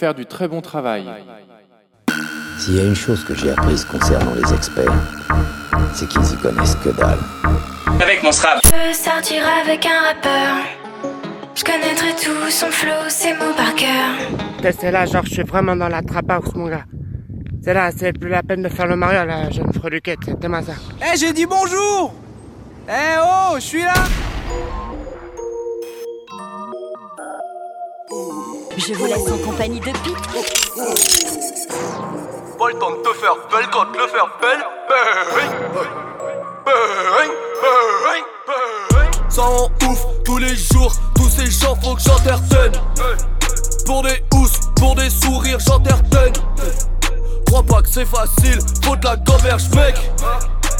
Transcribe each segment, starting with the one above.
Faire du très bon travail. S'il y a une chose que j'ai apprise concernant les experts, c'est qu'ils y connaissent que dalle. Avec mon strap. Je veux sortir avec un rappeur. Je connaîtrai tout son flow, ses mots par cœur. C'est là, genre, je suis vraiment dans la trap house, mon gars. C'est là, c'est plus la peine de faire le Mario, la jeune freluquette, c'est tellement ça. Eh, j'ai dit bonjour Eh oh, je suis là Je vous laisse en compagnie de Pete. Pas le temps de te faire belle quand le faire belle. Ça en ouf tous les jours, tous ces gens faut que j'entertaine. Pour des housses, pour des sourires, j'entertaine. Crois pas que c'est facile, faut de la gamberge, mec.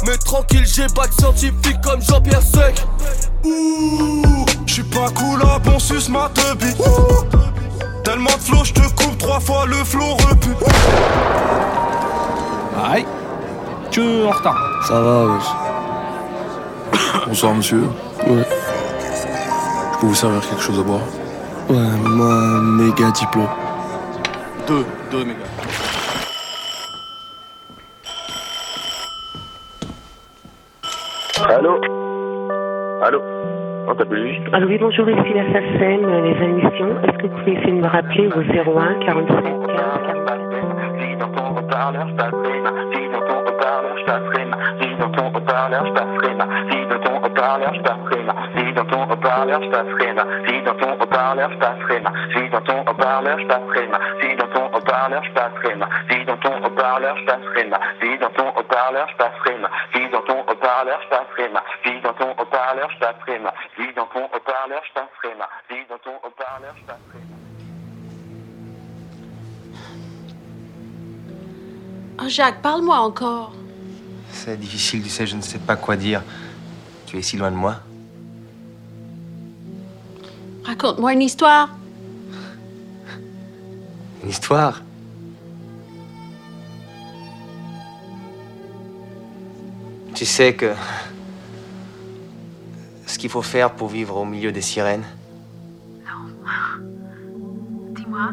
Mais tranquille, j'ai bac scientifique comme Jean-Pierre Sec. Ouh, j'suis pas cool à bon sus ma teubie. Tellement de flow, j'te coupe trois fois le flow repu. Aïe Tu es en retard Ça va, wesh. Bonsoir, monsieur. Ouais. Je peux vous servir quelque chose à boire? Ouais, moi, méga diplôme. Deux, deux méga. Allô? Allô? Ah oui, bonjour, ici la SACEM, euh, les admissions. Est-ce que vous pouvez essayer de me rappeler au 01 47 15 45 betalen, staat prima. Wie wil toch betalen, staat prima. de wil toch betalen, staat prima. Wie wil toch betalen, staat prima. de wil toch betalen, staat prima. Wie wil toch betalen, staat prima. de wil toch betalen, staat prima. Wie wil toch betalen, staat prima. de wil toch betalen, staat prima. Wie wil toch betalen, staat prima. de wil toch betalen, staat prima. Wie wil toch betalen, staat prima. de wil toch betalen, staat prima. Wie wil toch betalen, staat prima. Oh Jacques, parle-moi encore. C'est difficile, tu sais, je ne sais pas quoi dire. Tu es si loin de moi. Raconte-moi une histoire. Une histoire? Tu sais que ce qu'il faut faire pour vivre au milieu des sirènes, Dis-moi.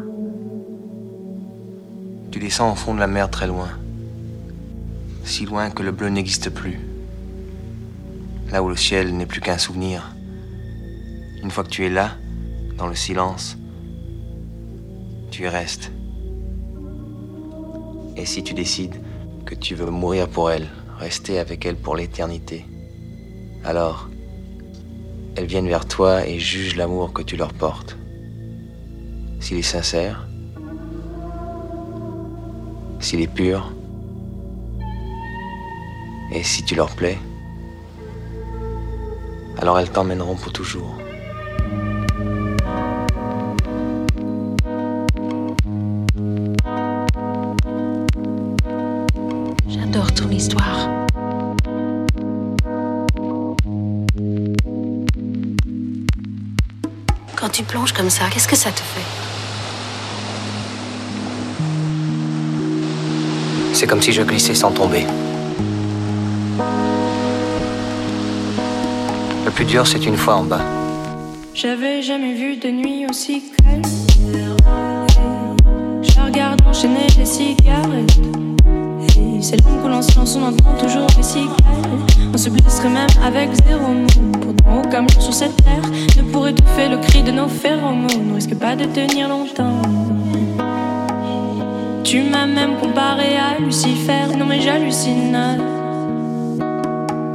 Tu descends au fond de la mer très loin. Si loin que le bleu n'existe plus. Là où le ciel n'est plus qu'un souvenir. Une fois que tu es là, dans le silence, tu y restes. Et si tu décides que tu veux mourir pour elle, rester avec elle pour l'éternité, alors elles viennent vers toi et jugent l'amour que tu leur portes. S'il est sincère, s'il est pur, et si tu leur plais, alors elles t'emmèneront pour toujours. J'adore ton histoire. Quand tu plonges comme ça, qu'est-ce que ça te fait? C'est comme si je glissais sans tomber. Le plus dur, c'est une fois en bas. J'avais jamais vu de nuit aussi calme. Je regarde enchaîner les cigarettes. Et c'est long que l'on se lance, on entend toujours les cigales. On se blesserait même avec zéro mot. Pourtant, aucun jour sur cette terre ne pourrait étouffer le cri de nos phéromones. On risque pas de tenir longtemps. Tu m'as même comparé à Lucifer. Non, mais j'hallucine.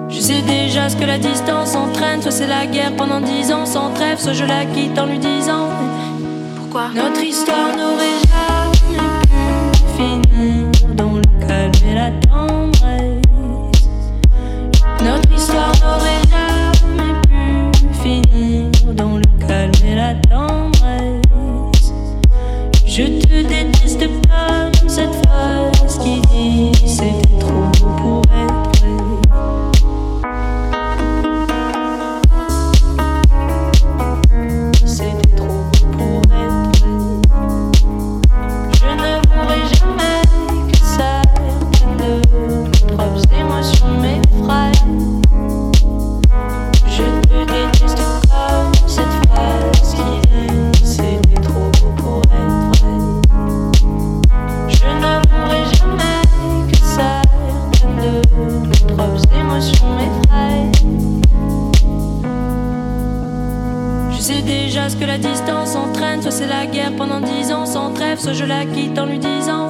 Je sais déjà ce que la distance entraîne. Soit c'est la guerre pendant dix ans sans trêve, soit je la quitte en lui disant Pourquoi? Notre histoire n'aurait jamais pu finir la guerre pendant dix ans sans trêve, soit je la quitte en lui disant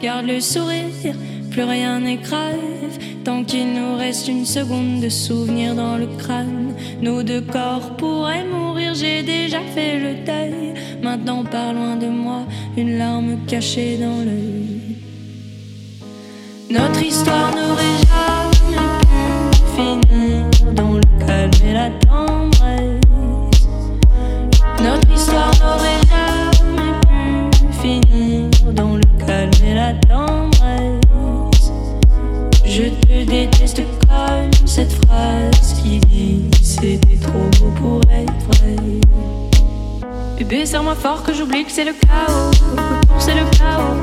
Garde le sourire, plus rien n'est grave. Tant qu'il nous reste une seconde de souvenir dans le crâne, nos deux corps pourraient mourir. J'ai déjà fait le deuil. Maintenant, par loin de moi, une larme cachée dans l'œil. Notre histoire n'aurait jamais pu finir dans le calme et la déteste comme cette phrase qui dit c'était trop beau pour être vrai. Bébé, serre-moi fort que j'oublie que c'est le chaos. C'est le chaos.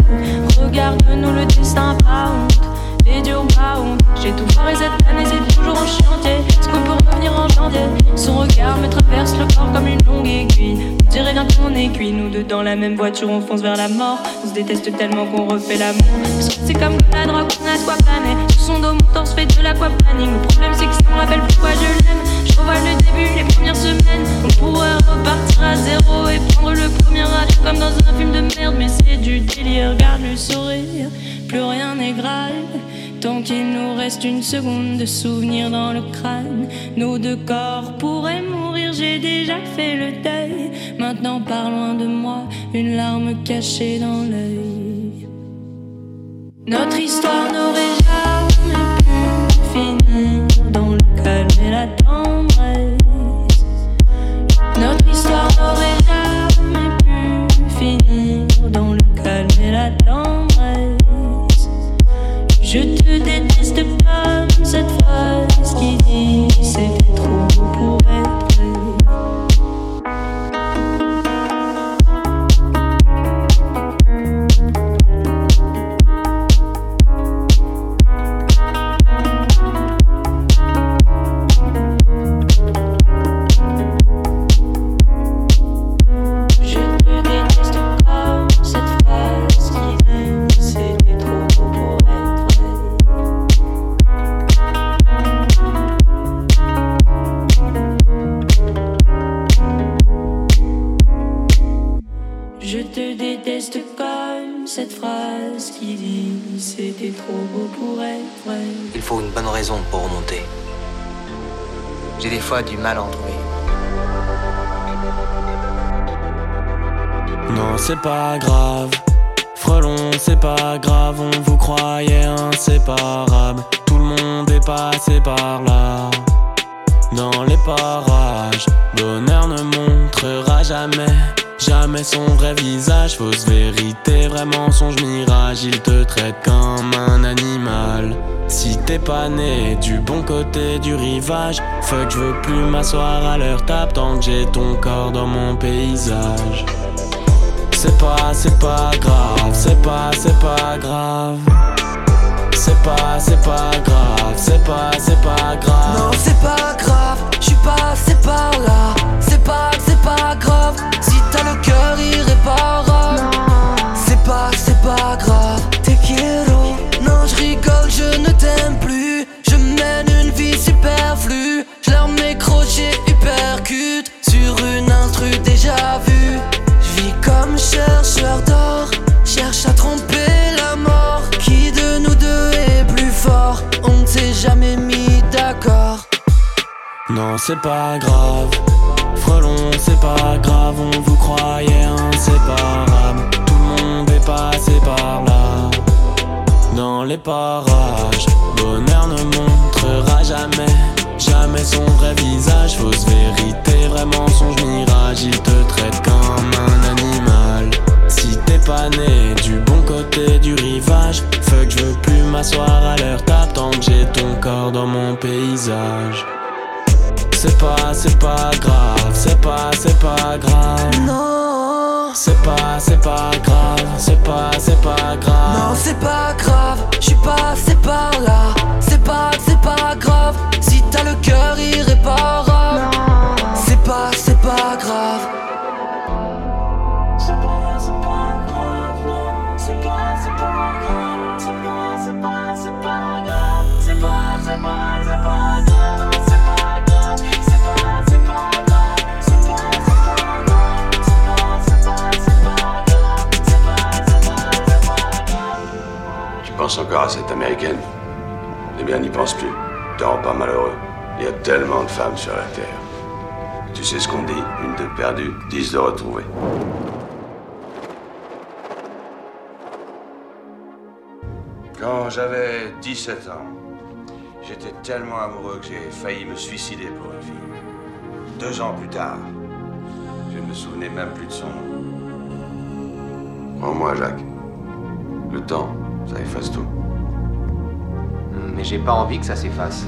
Regarde-nous le destin pas J'ai tout foiré cette année, c'est toujours en chantier. Est-ce qu'on peut revenir en janvier? Son regard me traverse le corps comme une longue aiguille. On dirait bien qu'on cuit. Nous deux dans la même voiture, on fonce vers la mort. On se déteste tellement qu'on refait l'amour. C'est comme la drogue, on a de planer. Sous son dos, mon torse fait de l'aquaplaning. Le problème, c'est que ça me rappelle pourquoi je l'aime. Je revois le début, les premières semaines. On pourrait repartir à zéro et prendre le premier avion comme dans un film de merde. Mais c'est du délire, regarde le sourire. Plus rien n'est grave. Tant qu'il nous reste une seconde de souvenir dans le crâne, nos deux corps pourraient mourir. J'ai déjà fait le deuil. Maintenant, par loin de moi, une larme cachée dans l'œil. Notre histoire n'aurait jamais pu finir dans le calme et la tendresse. Notre histoire n'aurait Je te déteste comme cette phrase qui dit J'ai des fois du mal à en trouver. Non, c'est pas grave. Frelon, c'est pas grave, on vous croyait inséparables. Tout le monde est passé par là. Dans les parages, bonheur ne montrera jamais, jamais son vrai visage. Fausse vérité, vrai mensonge, mirage. Il te traite comme un animal. Si t'es pas né du bon côté du rivage, fuck, je veux plus m'asseoir à leur table tant que j'ai ton corps dans mon paysage. C'est pas, c'est pas grave, c'est pas, c'est pas grave. C'est pas, c'est pas grave, c'est pas, c'est pas grave. Non, c'est pas grave, je suis passé par là. C'est pas, c'est pas grave, si t'as le cœur irréparable. C'est pas, c'est pas grave, t'es quiero. Je rigole, je ne t'aime plus. Je mène une vie superflue. Je leur mets crochet hypercute sur une instru déjà vue. Je vis comme chercheur d'or, cherche à tromper la mort. Qui de nous deux est plus fort? On ne s'est jamais mis d'accord. Non, c'est pas grave. Frelon, c'est pas grave, on vous croyait inséparables. Tout le monde est passé par là. Dans les parages, bonheur ne montrera jamais, jamais son vrai visage. Fausse vérité, vrai mensonge, mirage. Il te traite comme un animal. Si t'es pas né du bon côté du rivage, fuck, je veux plus m'asseoir à tant que j'ai ton corps dans mon paysage. C'est pas, c'est pas grave, c'est pas, c'est pas grave. Non, c'est pas, c'est pas grave, c'est pas, c'est pas grave. Non, c'est pas grave, je suis passé par là. C'est pas, c'est pas grave, si t'as le cœur irréparable. Encore à cette américaine Eh bien, n'y pense plus. Te rends pas malheureux. Il y a tellement de femmes sur la Terre. Tu sais ce qu'on dit Une de perdue, dix de retrouvée. Quand j'avais 17 ans, j'étais tellement amoureux que j'ai failli me suicider pour une fille. Deux ans plus tard, je ne me souvenais même plus de son nom. Prends-moi, Jacques. Le temps, ça efface tout. Mais j'ai pas envie que ça s'efface.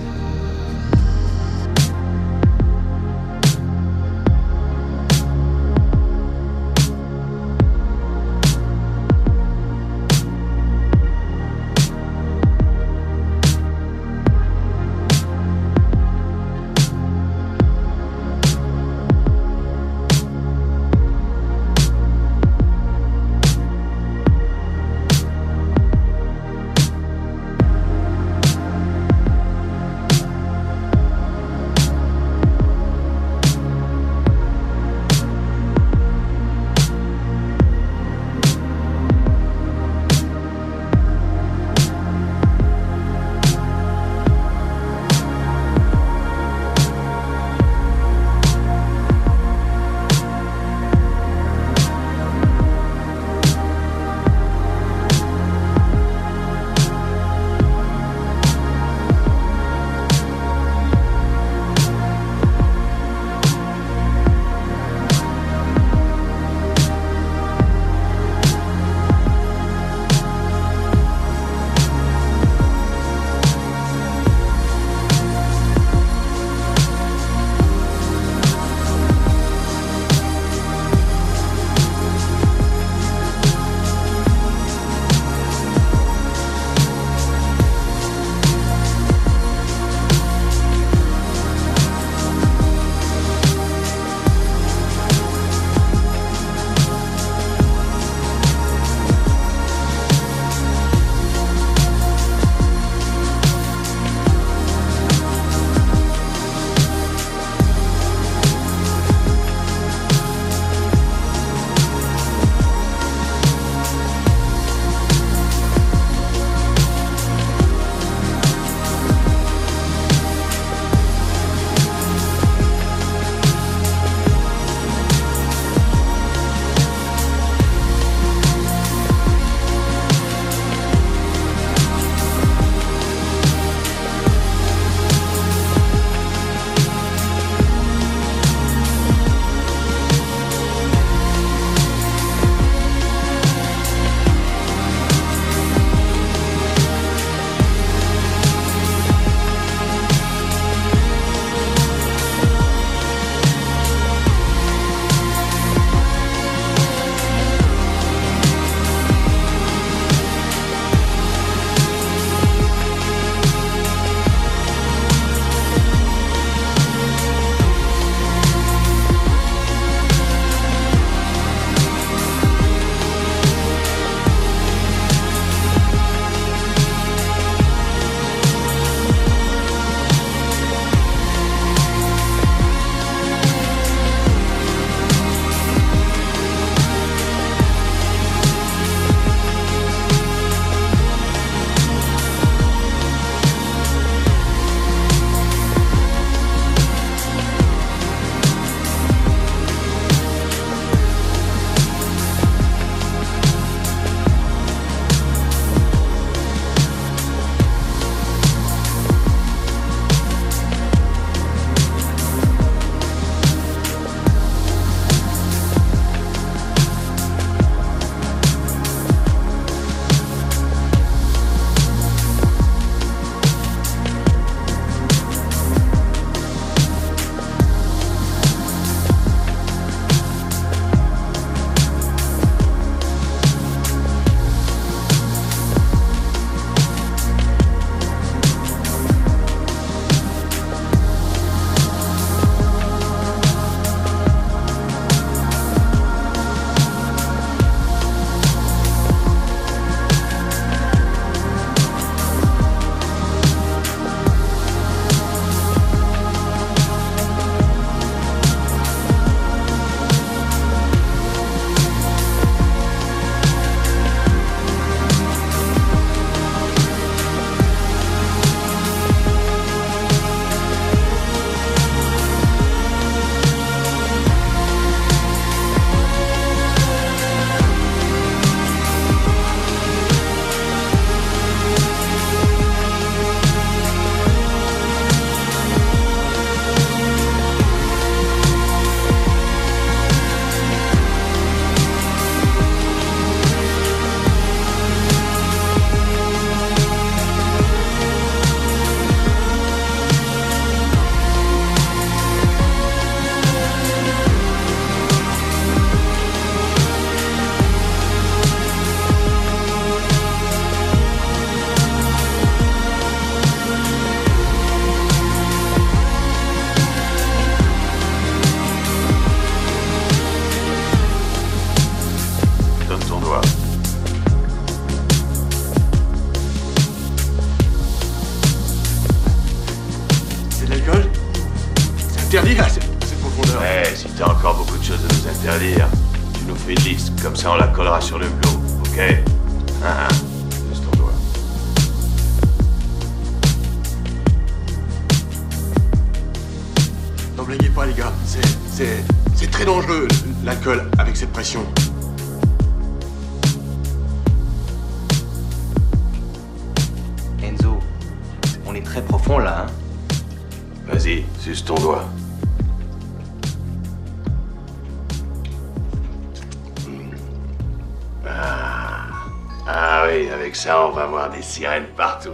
sie einfach, du.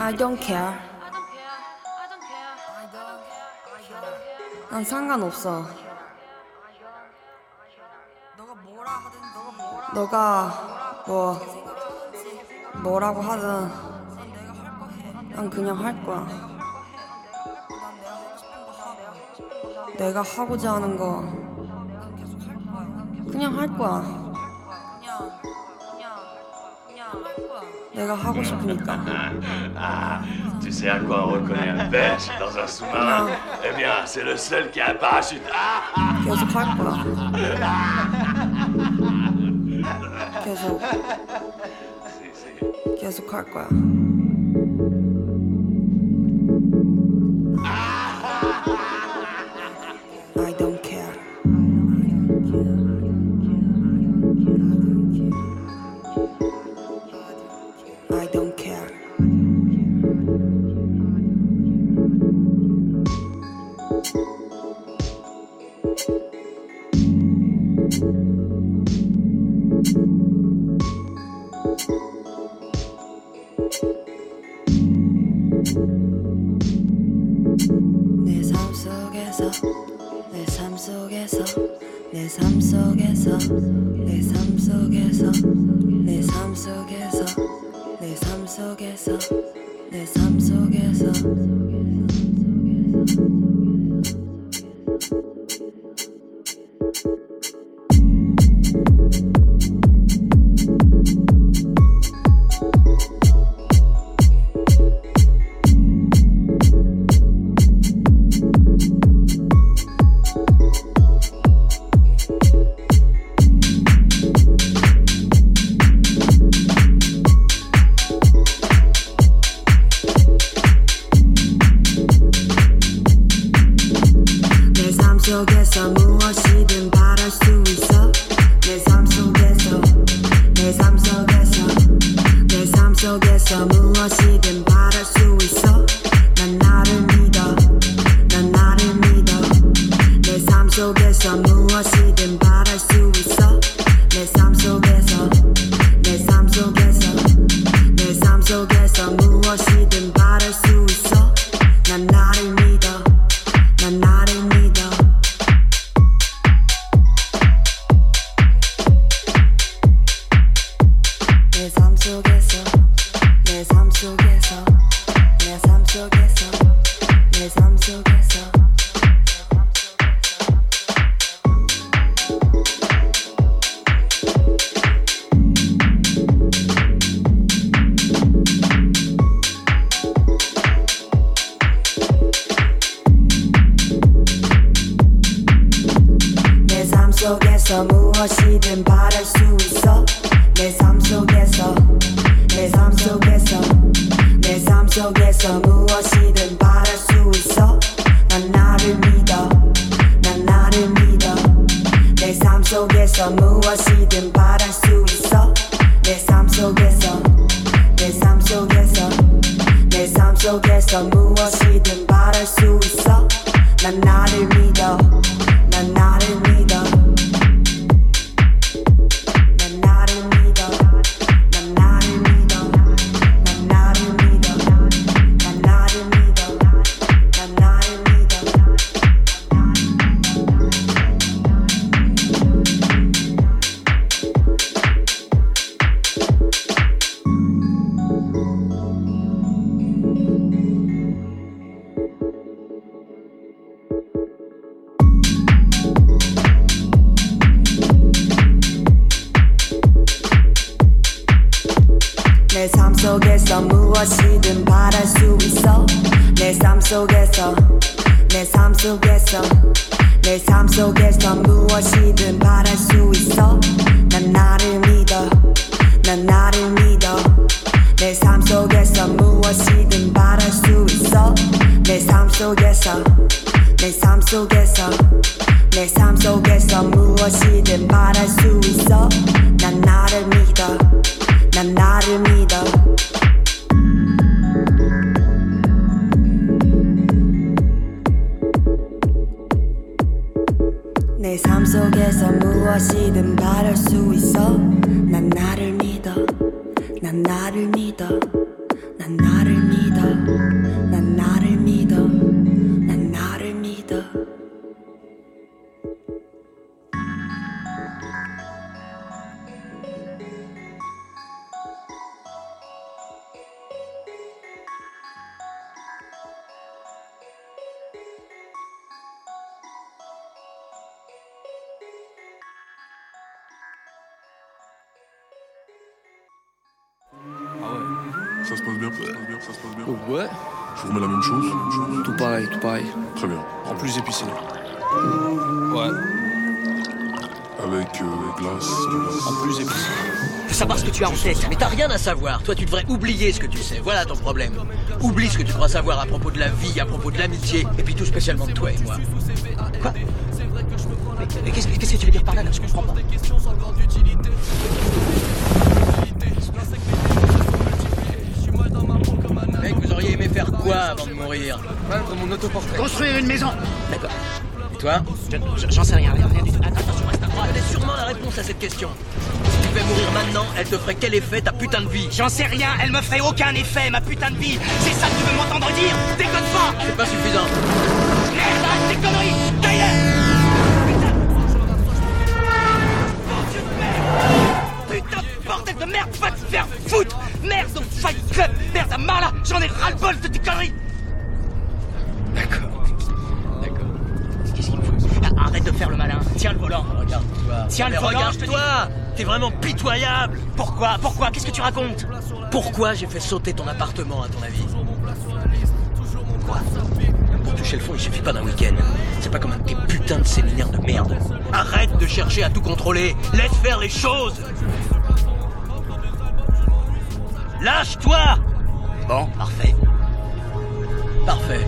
I don't care. 난 상관없어. 너가 뭐 뭐라고 하든 난 그냥 할 거야. 내가 하고자 하는 거 그냥 할 거야. 내가 하고 싶으니까. Ah, tu sais à quoi on reconnaît un pêche dans un sous-marin Eh bien, c'est le seul qui a un parachute. Ah, ah, 계속 할 거야. 계속, c'est- c'est- 계속 할 거야. 속에서 내 삶 속에서 무엇이든 바랄 수 있어. 난 나를 믿어. 난 나를 믿어. 내 삶 속에서 무엇이든 바랄 수 있어. 난 나를 믿어. 난 나를 믿어 En plus épicé. Ouais. Avec euh, glace. En plus épicé. Faut savoir ce que tu as en tête, mais t'as rien à savoir. Toi, tu devrais oublier ce que tu sais. Voilà ton problème. Oublie ce que tu crois savoir à propos de la vie, à propos de l'amitié, et puis tout spécialement de toi et moi. Quoi? Mais, mais qu'est-ce que qu'est-ce que tu veux dire par là, là? Je comprends pas. Mec, vous auriez aimé faire quoi avant de mourir Peindre mon autoportrait. Construire une maison D'accord. Et toi J'en sais rien, rien, rien du tout. Attention, reste à droite. Connais sûrement la réponse à cette question. Si tu devais mourir maintenant, elle te ferait quel effet ta putain de vie J'en sais rien, elle me ferait aucun effet, ma putain de vie C'est ça que tu veux m'entendre dire? Déconne pas C'est pas suffisant. Merde, arrête tes conneries de merde, va te faire foutre Merde, donc Fight Club Merde, à marre là J'en ai ras-le-bol de tes conneries D'accord. D'accord. Qu'est-ce qu'il me faut Ah, Arrête de faire le malin, tiens le volant Regarde-toi. Tiens le volant, regarde-toi T'es vraiment pitoyable Pourquoi Pourquoi Qu'est-ce que tu racontes Pourquoi j'ai fait sauter ton appartement, à ton avis Quoi Pour toucher le fond, il suffit pas d'un week-end. C'est pas comme un de tes putains de séminaires de merde. Arrête de chercher à tout contrôler. Laisse faire les choses. Lâche-toi Bon, parfait. Parfait.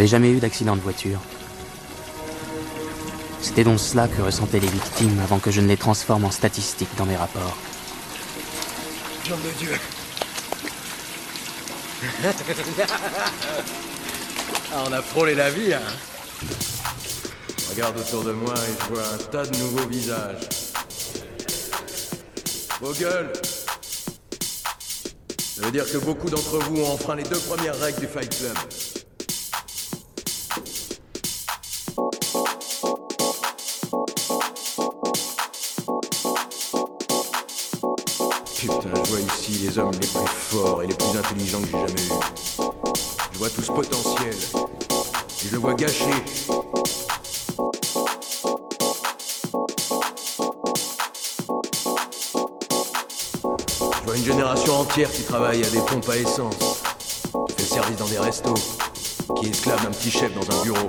Je n'avais jamais eu d'accident de voiture. C'était donc cela que ressentaient les victimes avant que je ne les transforme en statistiques dans mes rapports. Nom de Dieu. ah, on a frôlé la vie, hein. Je regarde autour de moi et je vois un tas de nouveaux visages. Vos gueules Ça veut dire que beaucoup d'entre vous ont enfreint les deux premières règles du Fight Club. Je vois une génération entière qui travaille à des pompes à essence, qui fait le service dans des restos, qui esclave un petit chef dans un bureau.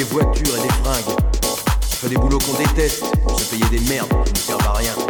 Des voitures et des fringues. On fait des boulots qu'on déteste se payer des merdes qui ne servent à rien.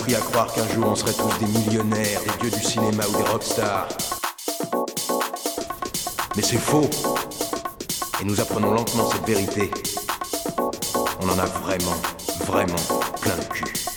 Appris à croire qu'un jour on serait tous des millionnaires, des dieux du cinéma ou des rockstars. Mais c'est faux. Et nous apprenons lentement cette vérité. On en a vraiment, vraiment plein le cul.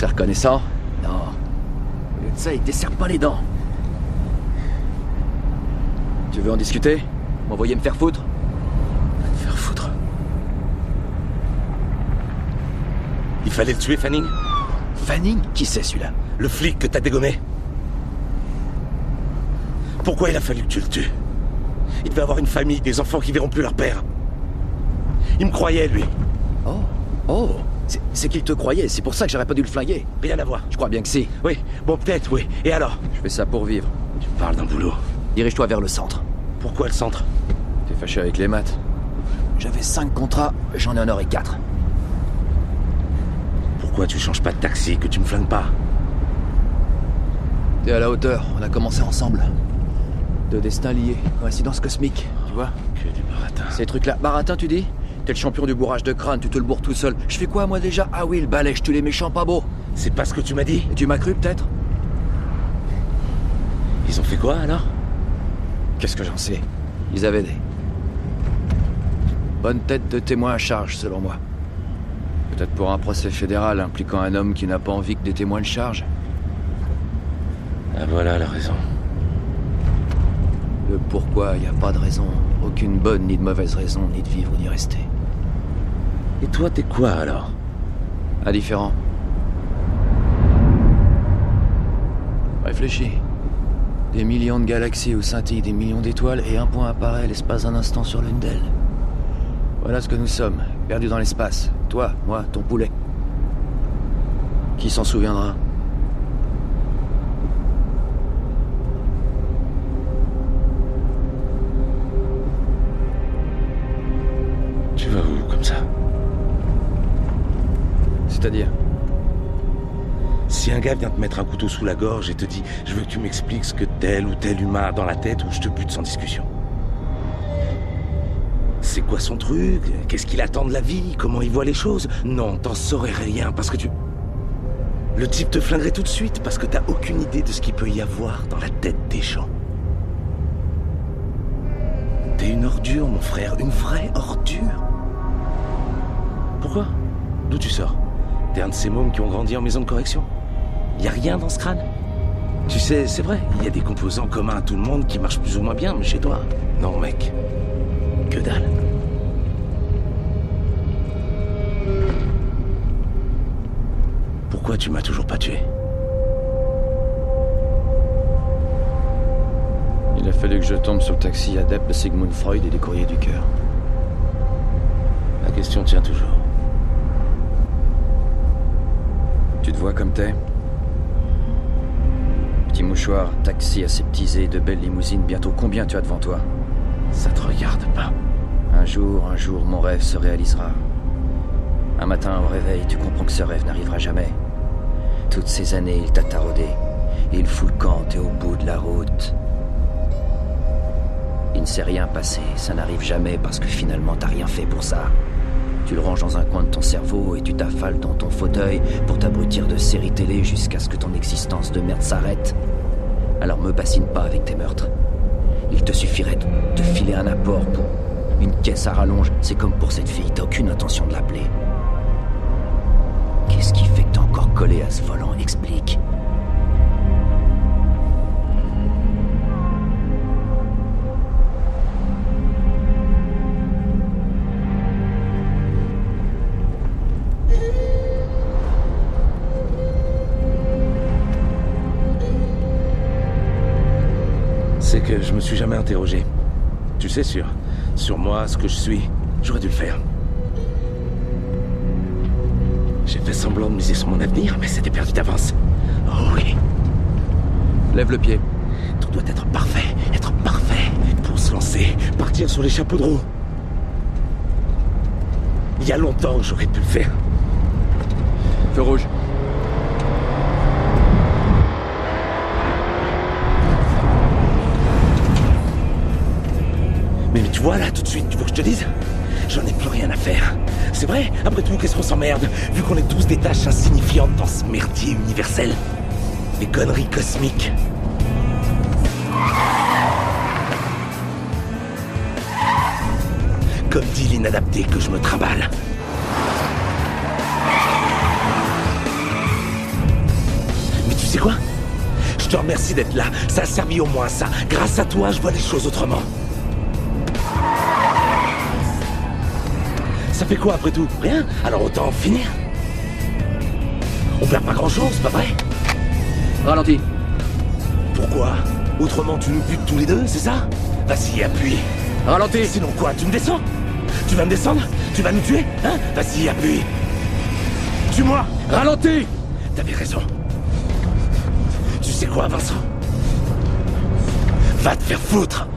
Crois-tu qu'il serait reconnaissant Non. Ça, il desserre pas les dents. Tu veux en discuter? M'envoyer me faire foutre? Me faire foutre. Il fallait le tuer, Fanning. Fanning? Qui c'est celui-là? Le flic que t'as dégommé. Pourquoi il a fallu que tu le tues? Il devait avoir une famille, des enfants qui verront plus leur père. Il me croyait, lui. Oh. Oh C'est- qu'il te croyait, c'est pour ça que j'aurais pas dû le flinguer. Rien à voir. Je crois bien que si. Oui, bon, peut-être, oui. Et alors? Je fais ça pour vivre. Tu parles d'un boulot. Dirige-toi vers le centre. Pourquoi le centre? T'es fâché avec les maths J'avais cinq contrats, j'en ai honoré quatre. Pourquoi tu changes pas de taxi, que tu me flingues pas? T'es à la hauteur, on a commencé ensemble. Deux destins liés, coïncidence cosmique, tu vois Que du baratin. Ces trucs-là. Baratin, tu dis? T'es le champion du bourrage de crâne, tu te le bourres tout seul. Je fais quoi, moi, déjà? Ah oui, le balai, je tue les méchants pas beaux. C'est pas ce que tu m'as dit Et tu m'as cru, peut-être? Ils ont fait quoi, alors? Qu'est-ce que j'en sais? Ils avaient des... Bonne tête de témoin à charge, selon moi. Peut-être pour un procès fédéral impliquant un homme qui n'a pas envie que des témoins le chargent. Ah voilà la raison. Le pourquoi, y a pas de raison. Aucune bonne ni de mauvaise raison, ni de vivre d'y rester. Et toi, t'es quoi, alors Indifférent. Réfléchis. Des millions de galaxies où scintillent des millions d'étoiles et un point apparaît l'espace d'un instant sur l'une d'elles. Voilà ce que nous sommes, perdus dans l'espace. Toi, moi, ton poulet. Qui s'en souviendra? C'est-à-dire Si un gars vient te mettre un couteau sous la gorge et te dit « Je veux que tu m'expliques ce que tel ou tel humain a dans la tête ou je te bute sans discussion. » C'est quoi son truc? Qu'est-ce qu'il attend de la vie? Comment il voit les choses? Non, t'en saurais rien parce que tu... Le type te flinguerait tout de suite parce que t'as aucune idée de ce qu'il peut y avoir dans la tête des gens. T'es une ordure, mon frère, une vraie ordure. Pourquoi? D'où tu sors? T'es un de ces mômes qui ont grandi en maison de correction Y a rien dans ce crâne Tu sais, c'est vrai, il y a des composants communs à tout le monde qui marchent plus ou moins bien, mais chez toi, non mec. Que dalle. Pourquoi tu m'as toujours pas tué? Il a fallu que je tombe sur le taxi adepte de Sigmund Freud et des courriers du cœur. La question tient toujours. Tu te vois comme t'es Petit mouchoir, taxi aseptisé, de belles limousines, bientôt combien tu as devant toi Ça te regarde pas. Un jour, un jour, mon rêve se réalisera. Un matin, au réveil, tu comprends que ce rêve n'arrivera jamais. Toutes ces années, il t'a taraudé. Il fout le camp, t'es au bout de la route. Il ne s'est rien passé, ça n'arrive jamais parce que finalement t'as rien fait pour ça. Tu le ranges dans un coin de ton cerveau et tu t'affales dans ton fauteuil pour t'abrutir de séries télé jusqu'à ce que ton existence de merde s'arrête. Alors me bassine pas avec tes meurtres. Il te suffirait de te filer un apport pour une caisse à rallonge. C'est comme pour cette fille, t'as aucune intention de l'appeler. Qu'est-ce qui fait que t'es encore collé à ce volant? Explique. Je me suis jamais interrogé. Tu sais, sur, sur moi, ce que je suis, j'aurais dû le faire. J'ai fait semblant de miser sur mon avenir, mais c'était perdu d'avance. Oh oui. Lève le pied. Tout doit être parfait, être parfait pour se lancer, partir sur les chapeaux de roue. Il y a longtemps j'aurais pu le faire. Feu rouge. Tu vois là, tout de suite, tu veux que je te dise? J'en ai plus rien à faire. C'est vrai? Après tout, qu'est-ce qu'on s'emmerde? Vu qu'on est tous des tâches insignifiantes dans ce merdier universel. Les conneries cosmiques. Comme dit l'inadapté que je me trimballe. Mais tu sais quoi? Je te remercie d'être là. Ça a servi au moins à ça. Grâce à toi, je vois les choses autrement. Ça fait quoi après tout Rien Alors autant en finir. On perd pas grand chose, pas vrai Ralenti. Pourquoi Autrement tu nous butes tous les deux, c'est ça Vas-y, appuie. Ralenti. Sinon quoi Tu me descends Tu vas me descendre Tu vas nous tuer Hein Vas-y, appuie. Tue-moi Ralenti T'avais raison. Tu sais quoi, Vincent Va te faire foutre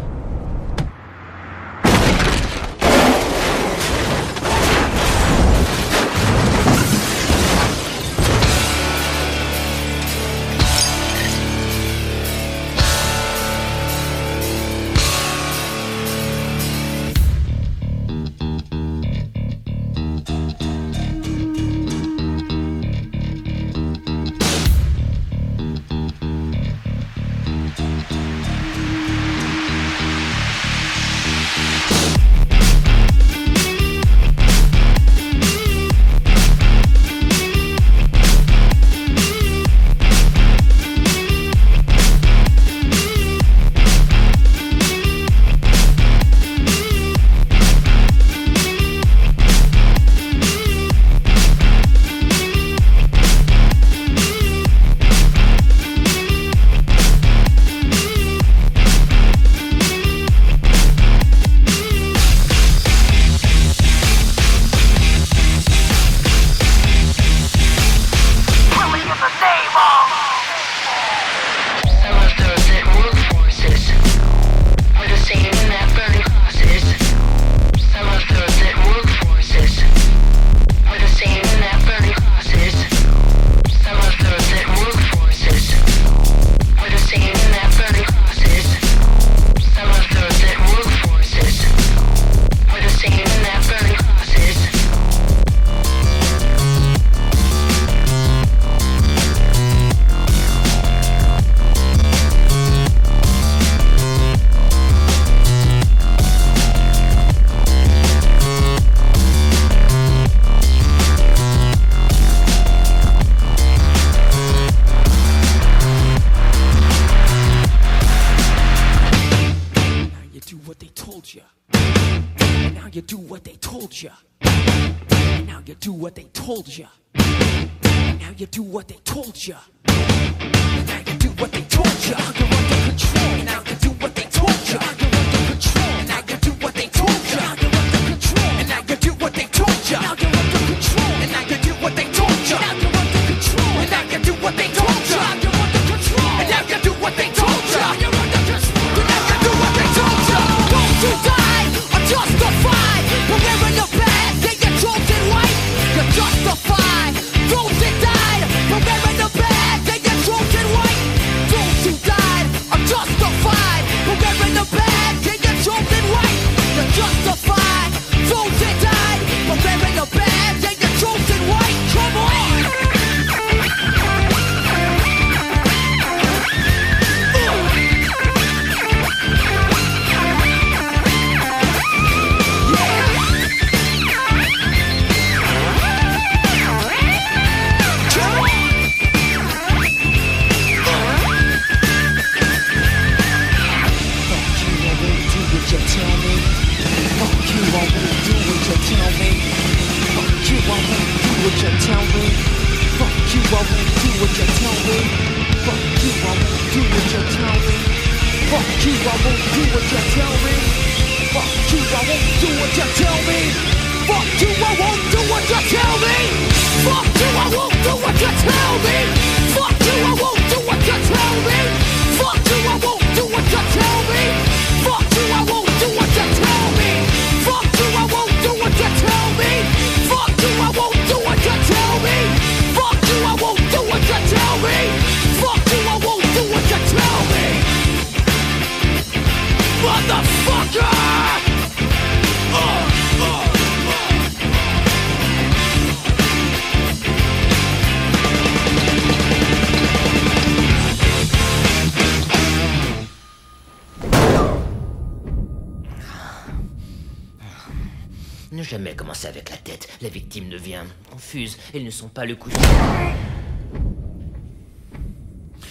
confuse. Elles ne sont pas le cousin.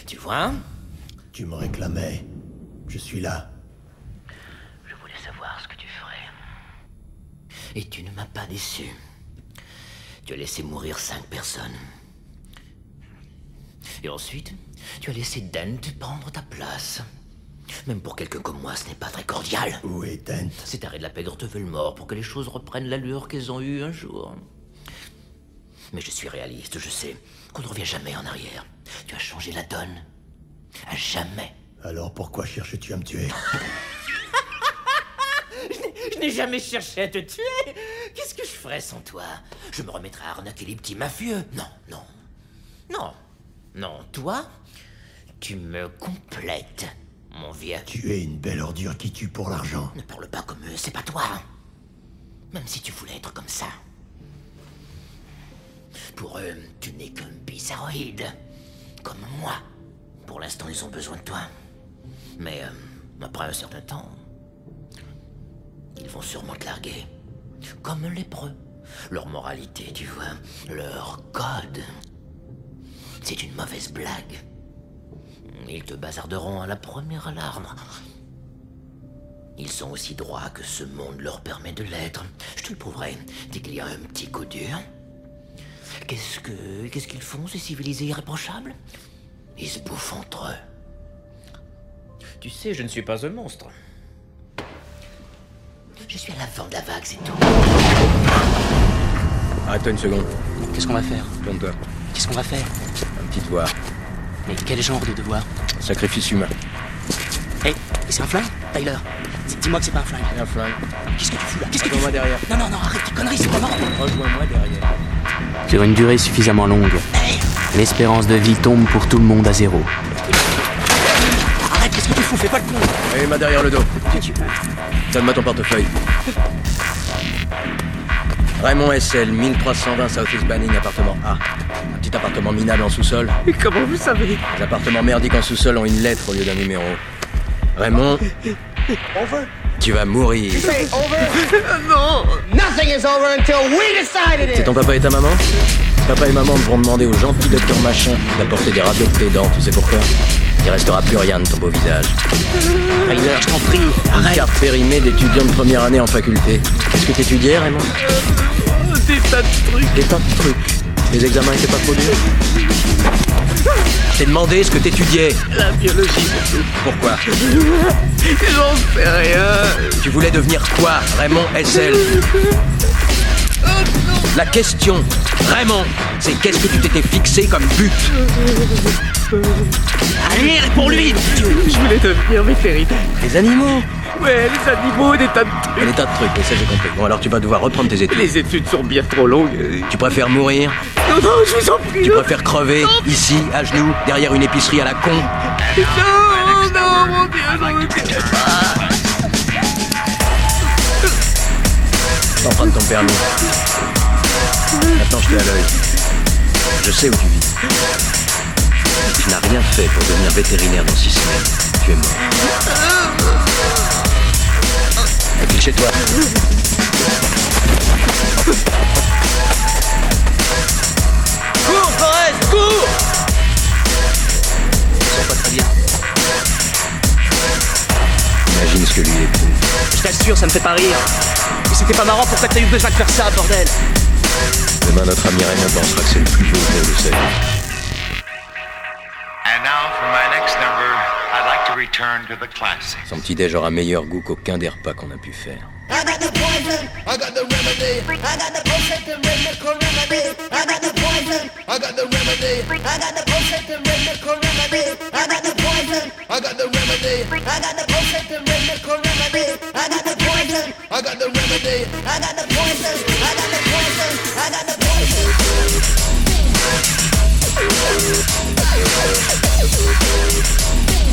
Tu vois? Tu me réclamais. Je suis là. Je voulais savoir ce que tu ferais. Et tu ne m'as pas déçu. Tu as laissé mourir cinq personnes. Et ensuite, tu as laissé Dan te prendre ta place. Même pour quelqu'un comme moi, ce n'est pas très cordial. Où est Dan Cet arrêt de la pègre te veut le mort pour que les choses reprennent l'allure qu'elles ont eue un jour. Mais je suis réaliste, je sais qu'on ne revient jamais en arrière. Tu as changé la donne. À jamais. Alors pourquoi cherches-tu à me tuer? Je n'ai jamais cherché à te tuer. Qu'est-ce que je ferais sans toi? Je me remettrais à arnaquer les petits mafieux. Non, non. Non. Non, toi, tu me complètes, mon vieux. Tu es une belle ordure qui tue pour l'argent. Ne parle pas comme eux, c'est pas toi. Même si tu voulais être comme ça. Pour eux, tu n'es qu'un bizarroïde. Comme moi. Pour l'instant, ils ont besoin de toi. Mais euh, après un certain temps, ils vont sûrement te larguer. Comme lépreux. Leur moralité, tu vois, leur code. C'est une mauvaise blague. Ils te bazarderont à la première alarme. Ils sont aussi droits que ce monde leur permet de l'être. Je te le prouverai dès qu'il y a un petit coup dur. Qu'est-ce que. Qu'est-ce qu'ils font, ces civilisés irréprochables? Ils se bouffent entre eux. Tu sais, je ne suis pas un monstre. Je suis à l'avant de la vague, c'est tout. Arrête-toi une seconde. Qu'est-ce qu'on va faire? Tourne-toi. Qu'est-ce qu'on va faire? Un petit devoir. Mais quel genre de devoir? Sacrifice humain. Hé, hey, c'est un flingue Tyler, dis- dis-moi que c'est pas un flingue. Un flingue. Qu'est-ce que tu fous là Qu'est-ce que tu Rejoins-moi fous derrière. Non, non, non, arrête tes conneries, c'est pas marrant. Rejoins-moi derrière. Sur une durée suffisamment longue, l'espérance de vie tombe pour tout le monde à zéro. Arrête, qu'est-ce que tu fous Fais pas le con Allez, main derrière le dos. Donne-moi ton portefeuille. Raymond SL, 1320 South East Banning, appartement A. Un petit appartement minable en sous-sol. Et comment vous savez? Les appartements merdiques en sous-sol ont une lettre au lieu d'un numéro. Raymond, tu vas mourir. Non Nothing is over until we decided C'est ton papa et ta maman? Papa et maman devront demander au gentil docteur machin d'apporter des radios de tes dents, tu sais pourquoi? Il restera plus rien de ton beau visage. Tyler, je t'en prie, arrête Carte périmée d'étudiant de première année en faculté. Qu'est-ce que t'étudiais, Raymond? Des tas de trucs Des tas de trucs. Les examens étaient pas trop durs t'ai demandé ce que t'étudiais. La biologie, Pourquoi? J'en sais rien. Tu voulais devenir quoi, Raymond SL La question, Raymond, c'est qu'est-ce que tu t'étais fixé comme but? Allez, réponds-lui Je voulais devenir vétérinaire. Les animaux Ouais, les animaux, des tas de trucs. Des tas de trucs, mais ça j'ai compris. Bon, alors tu vas devoir reprendre tes études. Les études sont bien trop longues. Tu préfères mourir Non, non, je vous en prie. Tu préfères crever, ici, à genoux, derrière une épicerie à la con Non, non, mon Dieu, pas. T'empruntes ton permis. Maintenant, je t'ai à l'œil. Je sais où tu vis. Tu n'as rien fait pour devenir vétérinaire dans six semaines. Tu es mort. Chez toi. Cours, Forrest, cours Ils sont pas très bien. Imagine ce que lui éprouve. Je t'assure, ça me fait pas rire. Et c'était pas marrant, pourquoi t'as eu besoin de faire ça, bordel? Demain, notre ami Raymond pensera que c'est le plus beau jour de sa vie. And now for my next number, Son petit déj aura meilleur goût qu'aucun des repas qu'on a pu faire.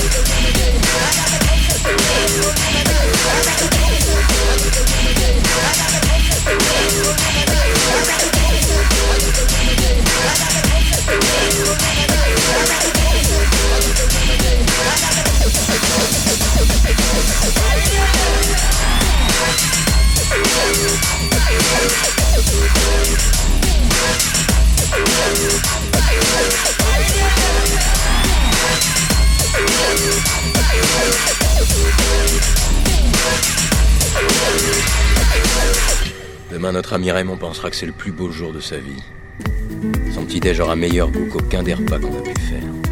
you Demain, notre ami Raymond pensera que c'est le plus beau jour de sa vie. Son petit déj aura meilleur goût qu'aucun des repas qu'on a pu faire.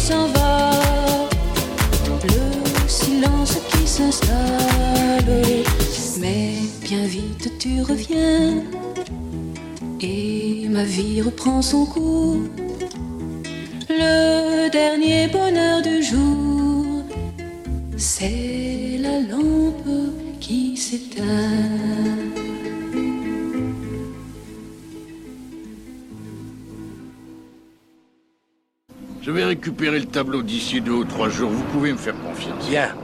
s'en va, le silence qui s'installe. Mais bien vite tu reviens, et ma vie reprend son cours. Le dernier bonheur du jour, c'est la lampe qui s'éteint. Je vais récupérer le tableau d'ici deux ou trois jours. Vous pouvez me faire confiance. Bien.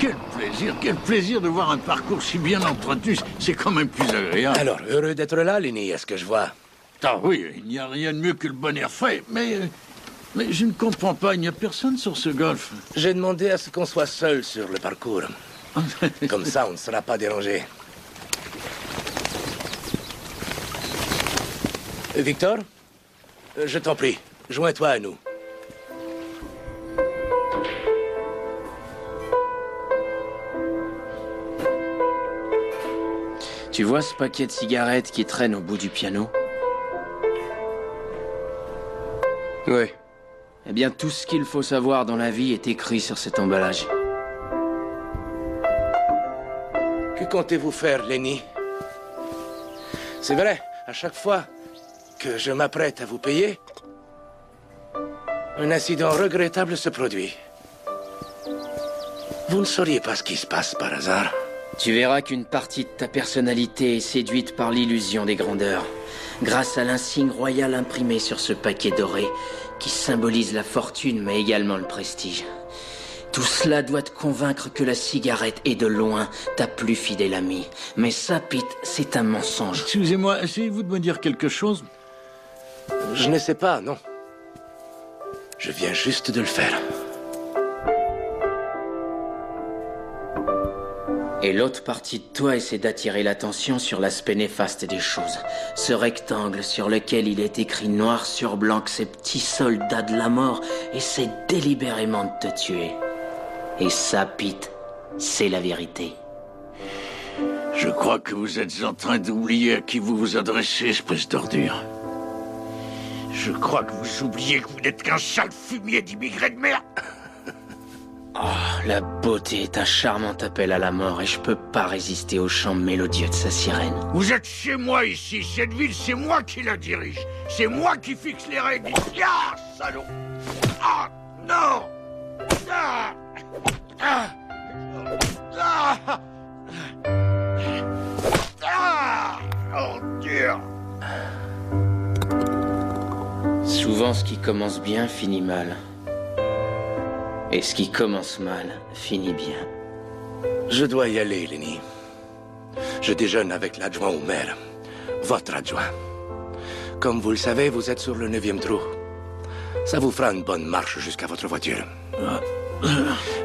Quel plaisir, quel plaisir de voir un parcours si bien entretenu. C'est quand même plus agréable. Alors, heureux d'être là, Lenny, à ce que je vois? Ah oui, il n'y a rien de mieux que le bon air frais, mais... Mais je ne comprends pas, il n'y a personne sur ce golf. J'ai demandé à ce qu'on soit seul sur le parcours. Comme ça, on ne sera pas dérangé. Victor, euh, je t'en prie, joins-toi à nous. Tu vois ce paquet de cigarettes qui traîne au bout du piano Oui. Eh bien, tout ce qu'il faut savoir dans la vie est écrit sur cet emballage. Que comptez-vous faire, Lenny C'est vrai, à chaque fois que je m'apprête à vous payer, un incident regrettable se produit. Vous ne sauriez pas ce qui se passe par hasard. Tu verras qu'une partie de ta personnalité est séduite par l'illusion des grandeurs, grâce à l'insigne royal imprimé sur ce paquet doré, qui symbolise la fortune mais également le prestige. Tout cela doit te convaincre que la cigarette est de loin ta plus fidèle amie. Mais ça, Pete, c'est un mensonge. Excusez-moi, essayez-vous de me dire quelque chose? Je ne sais pas, non. Je viens juste de le faire. Et l'autre partie de toi essaie d'attirer l'attention sur l'aspect néfaste des choses. Ce rectangle sur lequel il est écrit noir sur blanc que ces petits soldats de la mort essaient délibérément de te tuer. Et ça, Pete, c'est la vérité. Je crois que vous êtes en train d'oublier à qui vous vous adressez, espèce d'ordure. Je crois que vous oubliez que vous n'êtes qu'un sale fumier d'immigrés de merde. Oh, la beauté est un charmant appel à la mort et je peux pas résister au chant mélodieux de sa sirène. Vous êtes chez moi ici. Cette ville, c'est moi qui la dirige. C'est moi qui fixe les règles ici. Ah, salaud Ah, non Ah Ah Ah Ah Oh, Dieu Souvent, ce qui commence bien finit mal. Et ce qui commence mal finit bien. Je dois y aller, Lenny. Je déjeune avec l'adjoint au maire, votre adjoint. Comme vous le savez, vous êtes sur le neuvième trou. Ça vous fera une bonne marche jusqu'à votre voiture.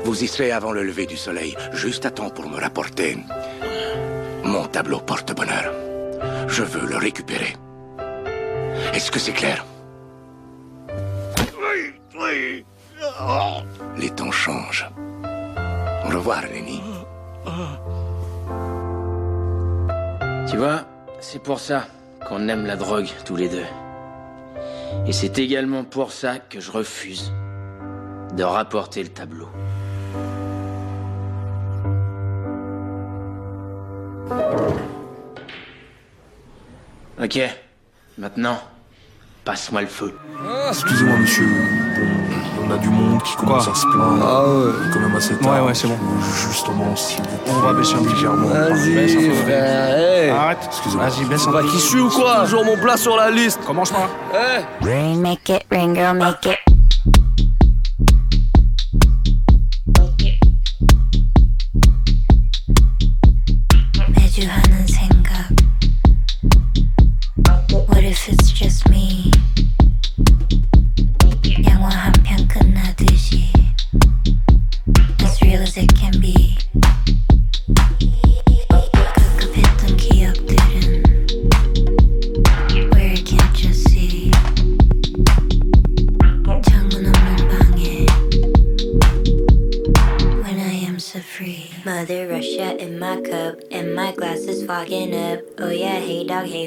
Vous y serez avant le lever du soleil, juste à temps pour me rapporter mon tableau porte-bonheur. Je veux le récupérer. Est-ce que c'est clair? Oui, oui. Les temps changent. Au revoir, Lenny. Tu vois, c'est pour ça qu'on aime la drogue tous les deux. Et c'est également pour ça que je refuse de rapporter le tableau. Ok, maintenant, passe-moi le feu. Excusez-moi, monsieur. A du monde qui commence à se plaindre. Ah ouais. Quand même assez Ouais, tard. ouais, c'est bon. Justement, si vous On va baisser un peu. légèrement. Vas-y, frère, hey. Arrête. Excusez-moi. Vas-y, baisse un Bah, peu. qui suis ou quoi Toujours mon plat sur la liste. Commence pas. Ring, make it ring, girl, make it.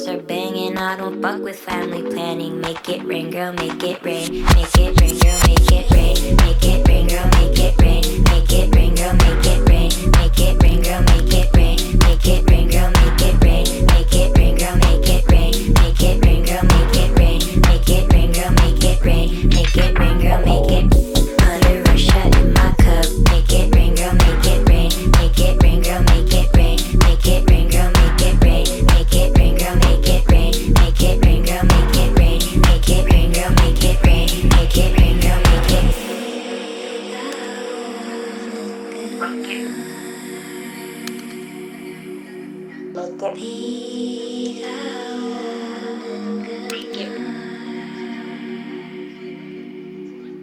Walls are banging, I don't fuck with family planning. Make it rain, girl, make it rain. Make it rain,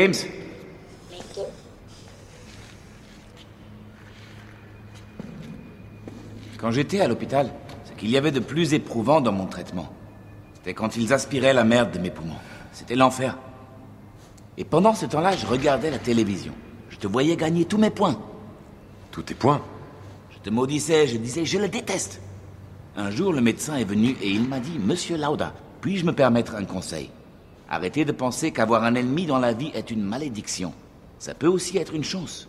James Quand j'étais à l'hôpital, ce qu'il y avait de plus éprouvant dans mon traitement, c'était quand ils aspiraient la merde de mes poumons. C'était l'enfer. Et pendant ce temps-là, je regardais la télévision. Je te voyais gagner tous mes points. Tous tes points Je te maudissais, je disais, je le déteste. Un jour, le médecin est venu et il m'a dit, Monsieur Lauda, puis-je me permettre un conseil? Arrêtez de penser qu'avoir un ennemi dans la vie est une malédiction. Ça peut aussi être une chance.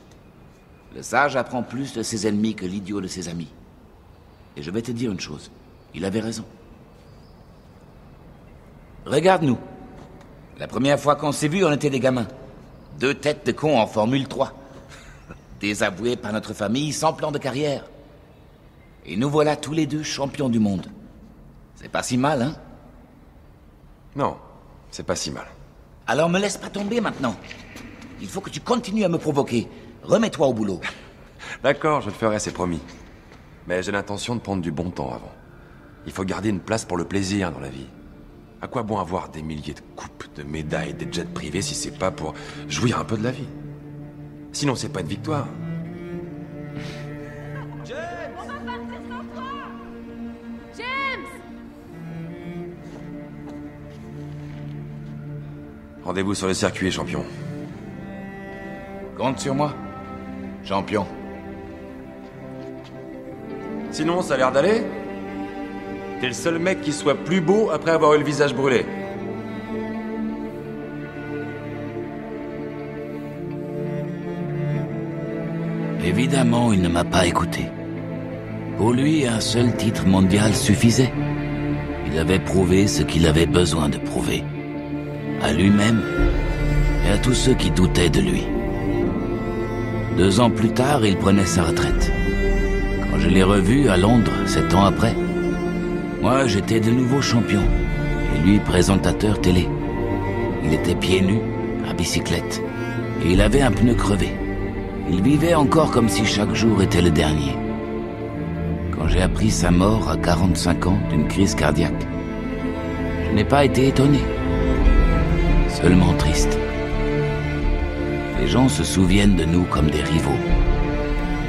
Le sage apprend plus de ses ennemis que l'idiot de ses amis. Et je vais te dire une chose. Il avait raison. Regarde-nous. La première fois qu'on s'est vus, on était des gamins. Deux têtes de cons en Formule 3. Désavoués par notre famille, sans plan de carrière. Et nous voilà tous les deux champions du monde. C'est pas si mal, hein? Non, c'est pas si mal. Alors me laisse pas tomber maintenant. Il faut que tu continues à me provoquer. Remets-toi au boulot. D'accord, je le ferai, c'est promis. Mais j'ai l'intention de prendre du bon temps avant. Il faut garder une place pour le plaisir dans la vie. À quoi bon avoir des milliers de coupes, de médailles, des jets privés si c'est pas pour jouir un peu de la vie? Sinon, c'est pas une victoire. Rendez-vous sur le circuit, champion. Compte sur moi. Champion. Sinon, ça a l'air d'aller T'es le seul mec qui soit plus beau après avoir eu le visage brûlé. Évidemment, il ne m'a pas écouté. Pour lui, un seul titre mondial suffisait. Il avait prouvé ce qu'il avait besoin de prouver. À lui-même et à tous ceux qui doutaient de lui. Deux ans plus tard, il prenait sa retraite. Quand je l'ai revu à Londres, sept ans après, moi j'étais de nouveau champion et lui présentateur télé. Il était pieds nus, à bicyclette, et il avait un pneu crevé. Il vivait encore comme si chaque jour était le dernier. Quand j'ai appris sa mort à 45 ans d'une crise cardiaque, je n'ai pas été étonné, seulement triste. Les gens se souviennent de nous comme des rivaux,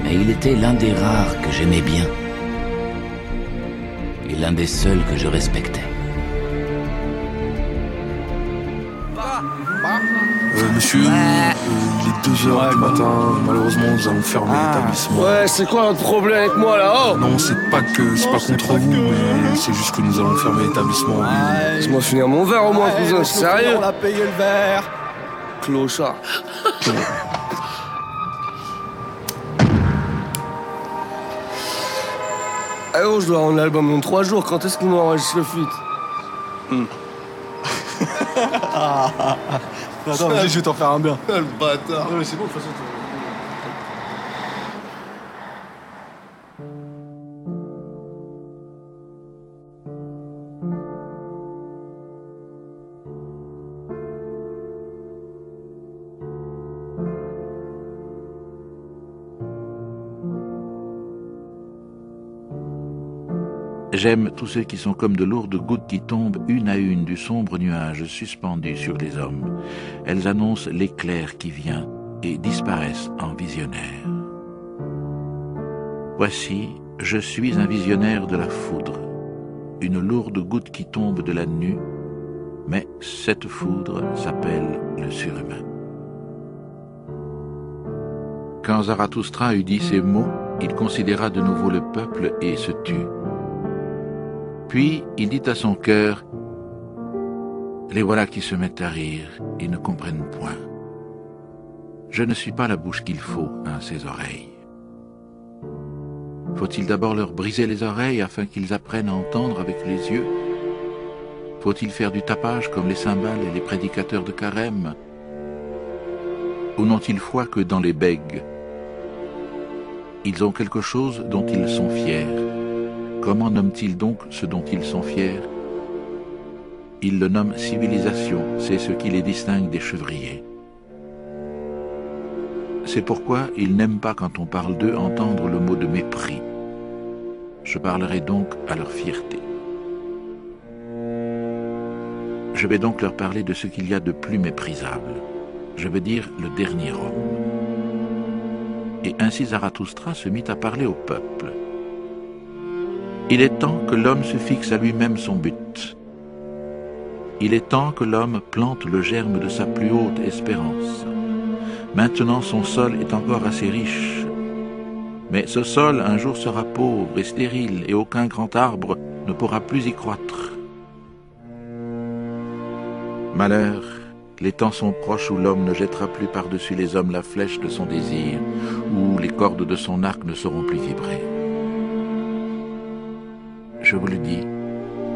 mais il était l'un des rares que j'aimais bien et l'un des seuls que je respectais. Monsieur, il est 2h du matin, malheureusement nous allons fermer l'établissement. Ouais, c'est quoi votre problème avec moi là Oh Non, c'est pas que c'est pas contre vous, mais c'est juste que nous allons fermer l'établissement. Laisse-moi finir mon verre au moins, cousin, c'est sérieux On a payé le verre. Clochard. Eh oh, je dois rendre l'album dans 3 jours, quand est-ce qu'on enregistre le feat? Hmm. Attends, vas-y, je vais t'en faire un bien. Le bâtard. Non, mais c'est bon, de toute façon. J'aime tous ceux qui sont comme de lourdes gouttes qui tombent une à une du sombre nuage suspendu sur les hommes. Elles annoncent l'éclair qui vient et disparaissent en visionnaire. Voici, je suis un visionnaire de la foudre, une lourde goutte qui tombe de la nue, mais cette foudre s'appelle le surhumain. Quand Zarathustra eut dit ces mots, il considéra de nouveau le peuple et se tut. Puis il dit à son cœur, Les voilà qui se mettent à rire et ne comprennent point. Je ne suis pas la bouche qu'il faut à ses oreilles. Faut-il d'abord leur briser les oreilles afin qu'ils apprennent à entendre avec les yeux? Faut-il faire du tapage comme les cymbales et les prédicateurs de carême? Ou n'ont-ils foi que dans les bègues Ils ont quelque chose dont ils sont fiers. Comment nomment-ils donc ce dont ils sont fiers? Ils le nomment civilisation, c'est ce qui les distingue des chevriers. C'est pourquoi ils n'aiment pas quand on parle d'eux entendre le mot de mépris. Je parlerai donc à leur fierté. Je vais donc leur parler de ce qu'il y a de plus méprisable. Je veux dire le dernier homme. Et ainsi Zarathustra se mit à parler au peuple. Il est temps que l'homme se fixe à lui-même son but. Il est temps que l'homme plante le germe de sa plus haute espérance. Maintenant son sol est encore assez riche. Mais ce sol un jour sera pauvre et stérile et aucun grand arbre ne pourra plus y croître. Malheur, les temps sont proches où l'homme ne jettera plus par-dessus les hommes la flèche de son désir, où les cordes de son arc ne sauront plus vibrer. Je vous le dis,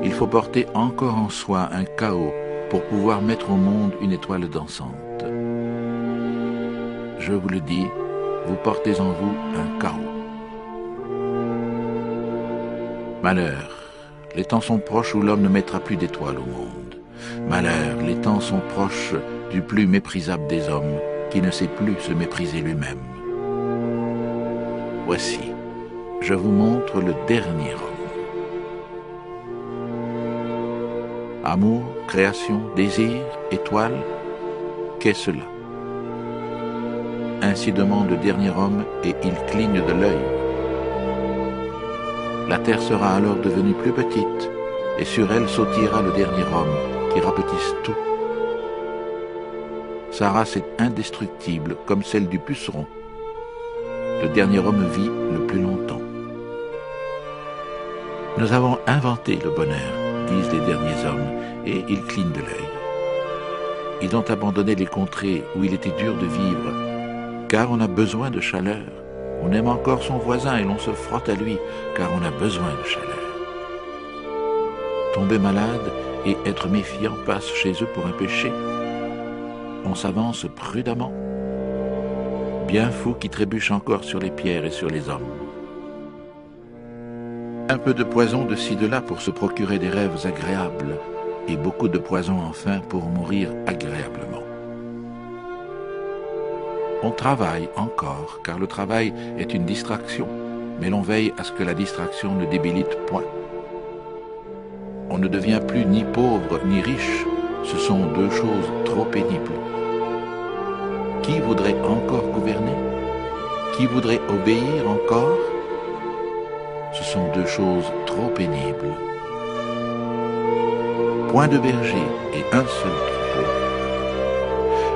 il faut porter encore en soi un chaos pour pouvoir mettre au monde une étoile dansante. Je vous le dis, vous portez en vous un chaos. Malheur, les temps sont proches où l'homme ne mettra plus d'étoiles au monde. Malheur, les temps sont proches du plus méprisable des hommes, qui ne sait plus se mépriser lui-même. Voici, je vous montre le dernier homme. Amour, création, désir, étoile, qu'est cela? Ainsi demande le dernier homme et il cligne de l'œil. La terre sera alors devenue plus petite et sur elle sautillera le dernier homme qui rapetisse tout. Sa race est indestructible comme celle du puceron. Le dernier homme vit le plus longtemps. Nous avons inventé le bonheur, disent les derniers hommes, et ils clignent de l'œil. Ils ont abandonné les contrées où il était dur de vivre, car on a besoin de chaleur. On aime encore son voisin et l'on se frotte à lui, car on a besoin de chaleur. Tomber malade et être méfiant passe chez eux pour un péché. On s'avance prudemment. Bien fou qui trébuche encore sur les pierres et sur les hommes. Un peu de poison de ci de là pour se procurer des rêves agréables, et beaucoup de poison enfin pour mourir agréablement. On travaille encore, car le travail est une distraction, mais l'on veille à ce que la distraction ne débilite point. On ne devient plus ni pauvre ni riche, ce sont deux choses trop pénibles. Qui voudrait encore gouverner? Qui voudrait obéir encore? Deux choses trop pénibles. Point de berger et un seul troupeau.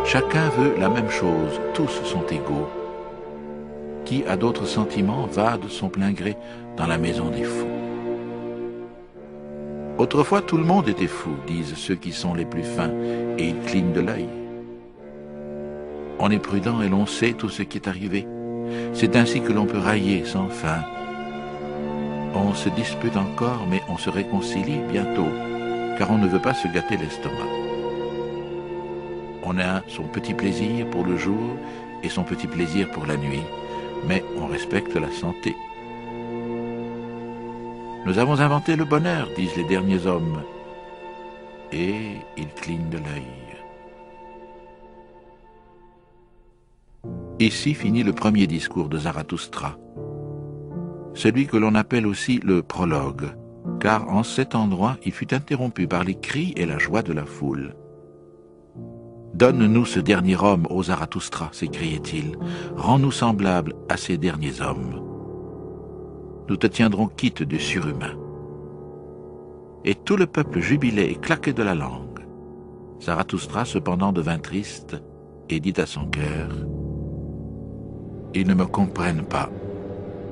Chacun veut la même chose, tous sont égaux. Qui a d'autres sentiments va de son plein gré dans la maison des fous. Autrefois tout le monde était fou, disent ceux qui sont les plus fins, et ils clignent de l'œil. On est prudent et l'on sait tout ce qui est arrivé. C'est ainsi que l'on peut railler sans fin. On se dispute encore, mais on se réconcilie bientôt, car on ne veut pas se gâter l'estomac. On a son petit plaisir pour le jour et son petit plaisir pour la nuit, mais on respecte la santé. Nous avons inventé le bonheur, disent les derniers hommes. Et ils clignent de l'œil. Ici finit le premier discours de Zarathustra, celui que l'on appelle aussi le prologue, car en cet endroit il fut interrompu par les cris et la joie de la foule. Donne-nous ce dernier homme, ô Zarathustra, s'écriait-il. Rends-nous semblables à ces derniers hommes. Nous te tiendrons quitte du surhumain. Et tout le peuple jubilait et claquait de la langue. Zarathustra cependant devint triste et dit à son cœur, Ils ne me comprennent pas.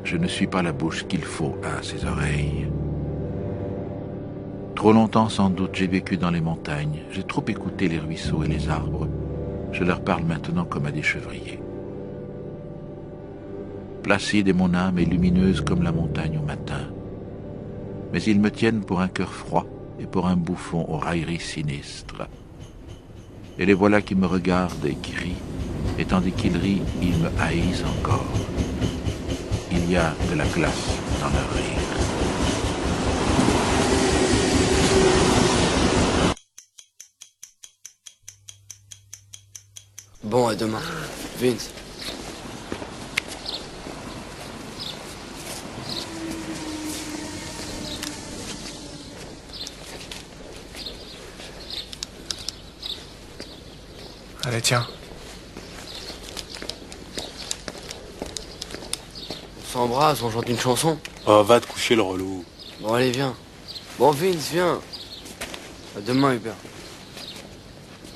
Je ne suis pas la bouche qu'il faut à ses oreilles. Trop longtemps sans doute j'ai vécu dans les montagnes, j'ai trop écouté les ruisseaux et les arbres. Je leur parle maintenant comme à des chevriers. Placide est mon âme et lumineuse comme la montagne au matin. Mais ils me tiennent pour un cœur froid et pour un bouffon aux railleries sinistres. Et les voilà qui me regardent et qui rient, et tandis qu'ils rient, ils me haïssent encore. Il y a de la glace dans leur rire. Bon, à demain. Vince. Allez, tiens. S'embrasse, on chante une chanson. Oh, va te coucher le relou. Bon, allez, viens. Bon, Vince, viens. À demain, Hubert.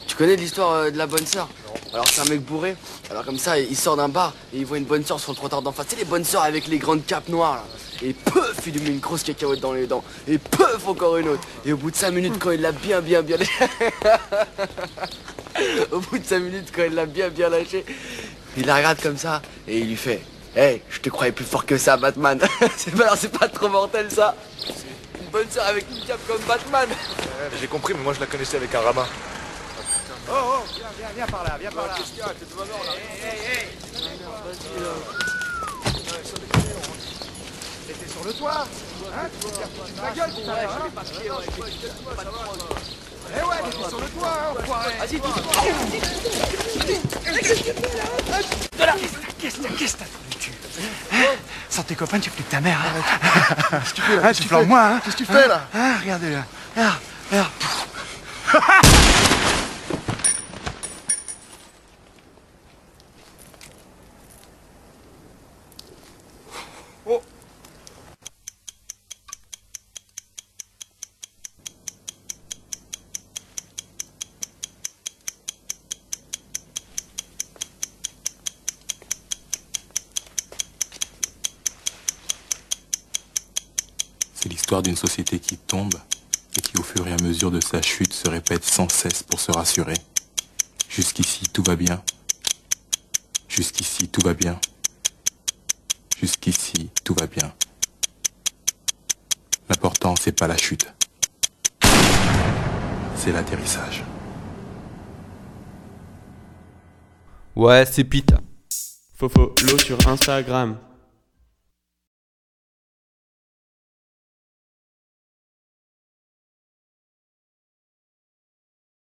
Tu connais l'histoire euh, de la bonne sœur? Alors, c'est un mec bourré. Alors, comme ça, il sort d'un bar et il voit une bonne sœur sur le trottoir d'en face. C'est les bonnes sœurs avec les grandes capes noires, là. Et peuf, il lui met une grosse cacahuète dans les dents. Et peuf, encore une autre. Et au bout de 5 minutes, quand il l'a bien, bien, bien lâché. au bout de 5 minutes, quand il l'a bien, bien lâché, il la regarde comme ça et il lui fait Hey, je te croyais plus fort que ça, Batman. c'est pas, alors, c'est pas trop mortel, ça. Une bonne sœur avec une cape comme Batman. J'ai compris, mais moi je la connaissais avec un rabbin. Oh, oh, viens, viens, viens par là, viens par là. Qu'est-ce qu'il y a T'es devant là. Hey, hey, hey. T'étais sur le toit. Hein Tu foutu de ma gueule tout à l'heure, hein Eh ouais, t'étais sur le toit, hein, enfoiré. Vas-y, De là Qu'est-ce que qu'est-ce que t'as dans le cul Hein Sans tes copains, tu fais que ta mère. Hein Qu'est-ce que tu fais là Hein, tu flanques moi, hein Qu'est-ce que tu fais là Hein, regardez là. Regarde, regarde. D'une société qui tombe et qui, au fur et à mesure de sa chute, se répète sans cesse pour se rassurer. Jusqu'ici, tout va bien. Jusqu'ici, tout va bien. Jusqu'ici, tout va bien. L'important, c'est pas la chute. C'est l'atterrissage. Ouais, c'est Pete. Fofo, l'eau sur Instagram.